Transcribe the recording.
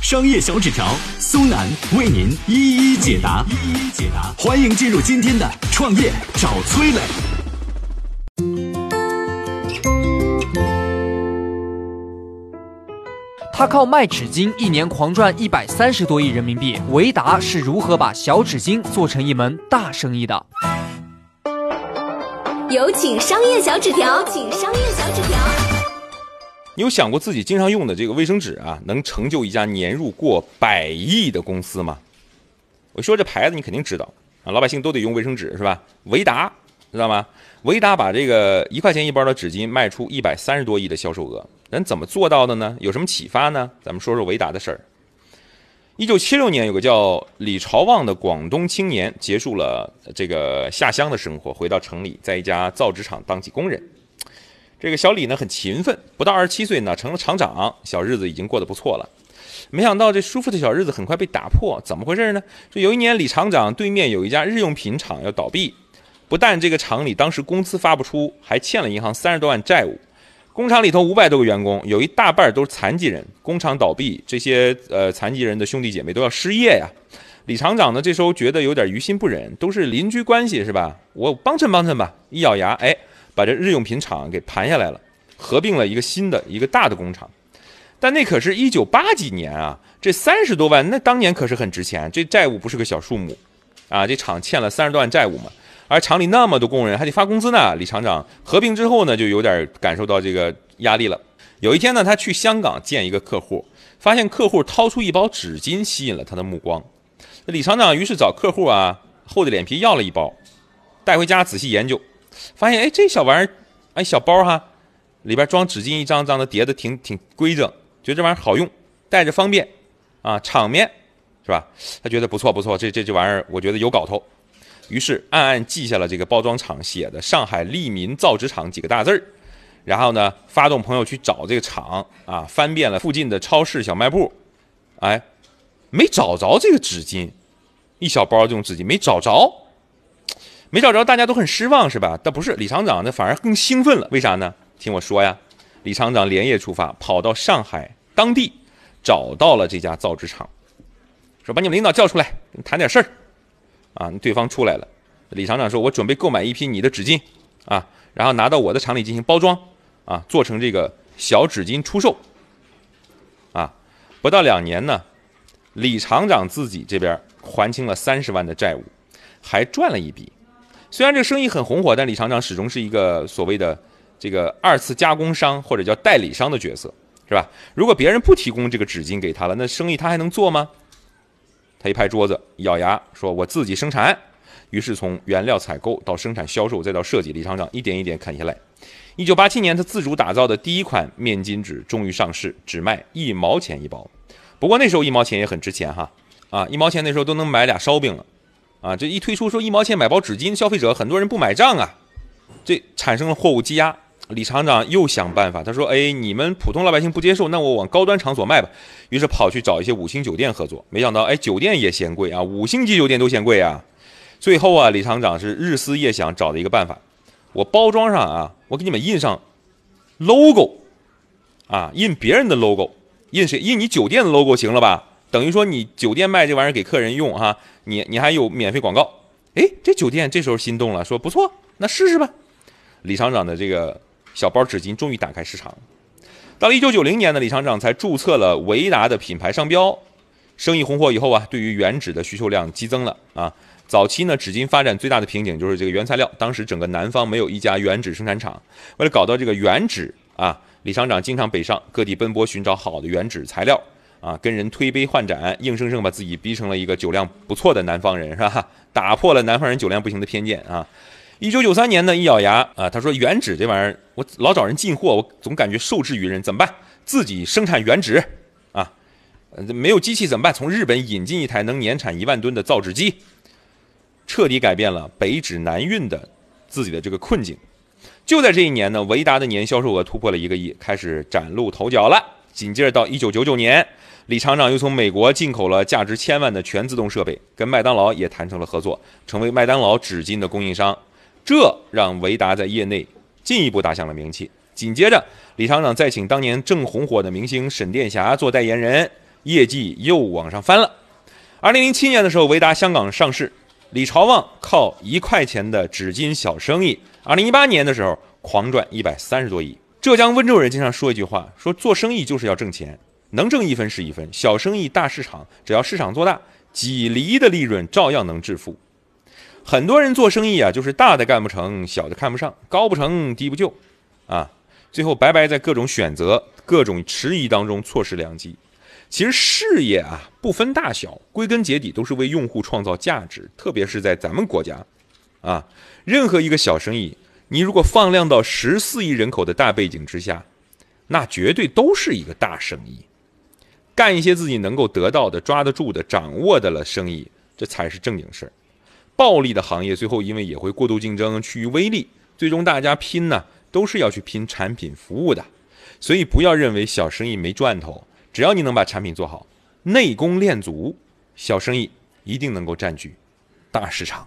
商业小纸条苏南为您一一解答，一一解答。欢迎进入今天的创业找崔磊。他靠卖纸巾一年狂赚一百三十多亿人民币。维达是如何把小纸巾做成一门大生意的？有请商业小纸条，请商业小纸条。你有想过自己经常用的这个卫生纸啊，能成就一家年入过百亿的公司吗？我说这牌子你肯定知道啊，老百姓都得用卫生纸是吧？维达知道吗？维达把这个一块钱一包的纸巾卖出一百三十多亿的销售额，人怎么做到的呢？有什么启发呢？咱们说说维达的事儿。一九七六年，有个叫李朝旺的广东青年结束了这个下乡的生活，回到城里，在一家造纸厂当起工人。这个小李呢很勤奋，不到二十七岁呢成了厂长，小日子已经过得不错了。没想到这舒服的小日子很快被打破，怎么回事呢？说有一年李厂长对面有一家日用品厂要倒闭，不但这个厂里当时工资发不出，还欠了银行三十多万债务。工厂里头五百多个员工，有一大半都是残疾人。工厂倒闭，这些呃残疾人的兄弟姐妹都要失业呀。李厂长呢，这时候觉得有点于心不忍，都是邻居关系是吧？我帮衬帮衬吧。一咬牙，哎，把这日用品厂给盘下来了，合并了一个新的一个大的工厂。但那可是一九八几年啊，这三十多万，那当年可是很值钱，这债务不是个小数目啊。这厂欠了三十多万债务嘛。而厂里那么多工人还得发工资呢，李厂长合并之后呢，就有点感受到这个压力了。有一天呢，他去香港见一个客户，发现客户掏出一包纸巾，吸引了他的目光。李厂长于是找客户啊，厚着脸皮要了一包，带回家仔细研究，发现哎，这小玩意儿，哎，小包哈，里边装纸巾一张张的叠的挺挺规整，觉得这玩意儿好用，带着方便，啊，场面是吧？他觉得不错不错，这这这玩意儿我觉得有搞头。于是暗暗记下了这个包装厂写的“上海利民造纸厂”几个大字儿，然后呢，发动朋友去找这个厂啊，翻遍了附近的超市、小卖部，哎，没找着这个纸巾，一小包这种纸巾没找着，没找着，大家都很失望是吧？但不是李厂长，那反而更兴奋了，为啥呢？听我说呀，李厂长连夜出发，跑到上海当地，找到了这家造纸厂，说把你们领导叫出来，谈点事儿。啊，对方出来了，李厂长说：“我准备购买一批你的纸巾，啊，然后拿到我的厂里进行包装，啊，做成这个小纸巾出售。”啊，不到两年呢，李厂长自己这边还清了三十万的债务，还赚了一笔。虽然这个生意很红火，但李厂长始终是一个所谓的这个二次加工商或者叫代理商的角色，是吧？如果别人不提供这个纸巾给他了，那生意他还能做吗？他一拍桌子，咬牙说：“我自己生产。”于是从原料采购到生产销售，再到设计，李厂长一点一点啃下来。一九八七年，他自主打造的第一款面巾纸终于上市，只卖一毛钱一包。不过那时候一毛钱也很值钱哈，啊，一毛钱那时候都能买俩烧饼了，啊，这一推出说一毛钱买包纸巾，消费者很多人不买账啊，这产生了货物积压。李厂长又想办法，他说：“哎，你们普通老百姓不接受，那我往高端场所卖吧。”于是跑去找一些五星酒店合作，没想到，哎，酒店也嫌贵啊，五星级酒店都嫌贵啊。最后啊，李厂长是日思夜想，找了一个办法，我包装上啊，我给你们印上 logo，啊，印别人的 logo，印谁？印你酒店的 logo 行了吧？等于说你酒店卖这玩意儿给客人用哈，你你还有免费广告。哎，这酒店这时候心动了，说不错，那试试吧。李厂长的这个。小包纸巾终于打开市场，到了一九九零年呢，李厂长才注册了维达的品牌商标。生意红火以后啊，对于原纸的需求量激增了啊。早期呢，纸巾发展最大的瓶颈就是这个原材料，当时整个南方没有一家原纸生产厂。为了搞到这个原纸啊，李厂长经常北上各地奔波寻找好的原纸材料啊，跟人推杯换盏，硬生生把自己逼成了一个酒量不错的南方人，是吧？打破了南方人酒量不行的偏见啊。一九九三年呢，一咬牙啊，他说原纸这玩意儿，我老找人进货，我总感觉受制于人，怎么办？自己生产原纸啊，没有机器怎么办？从日本引进一台能年产一万吨的造纸机。彻底改变了北纸南运的自己的这个困境。就在这一年呢，维达的年销售额突破了一个亿，开始崭露头角了。紧接着到一九九九年，李厂长又从美国进口了价值千万的全自动设备，跟麦当劳也谈成了合作，成为麦当劳纸巾的供应商。这让维达在业内进一步打响了名气。紧接着，李厂长再请当年正红火的明星沈殿霞做代言人，业绩又往上翻了。二零零七年的时候，维达香港上市，李朝旺靠一块钱的纸巾小生意。二零一八年的时候，狂赚一百三十多亿。浙江温州人经常说一句话，说做生意就是要挣钱，能挣一分是一分。小生意大市场，只要市场做大，几厘的利润照样能致富。很多人做生意啊，就是大的干不成，小的看不上，高不成低不就，啊，最后白白在各种选择、各种迟疑当中错失良机。其实事业啊，不分大小，归根结底都是为用户创造价值，特别是在咱们国家。啊，任何一个小生意，你如果放量到十四亿人口的大背景之下，那绝对都是一个大生意。干一些自己能够得到的、抓得住的、掌握的了生意，这才是正经事儿。暴利的行业最后因为也会过度竞争，趋于微利，最终大家拼呢，都是要去拼产品服务的。所以不要认为小生意没赚头，只要你能把产品做好，内功练足，小生意一定能够占据大市场。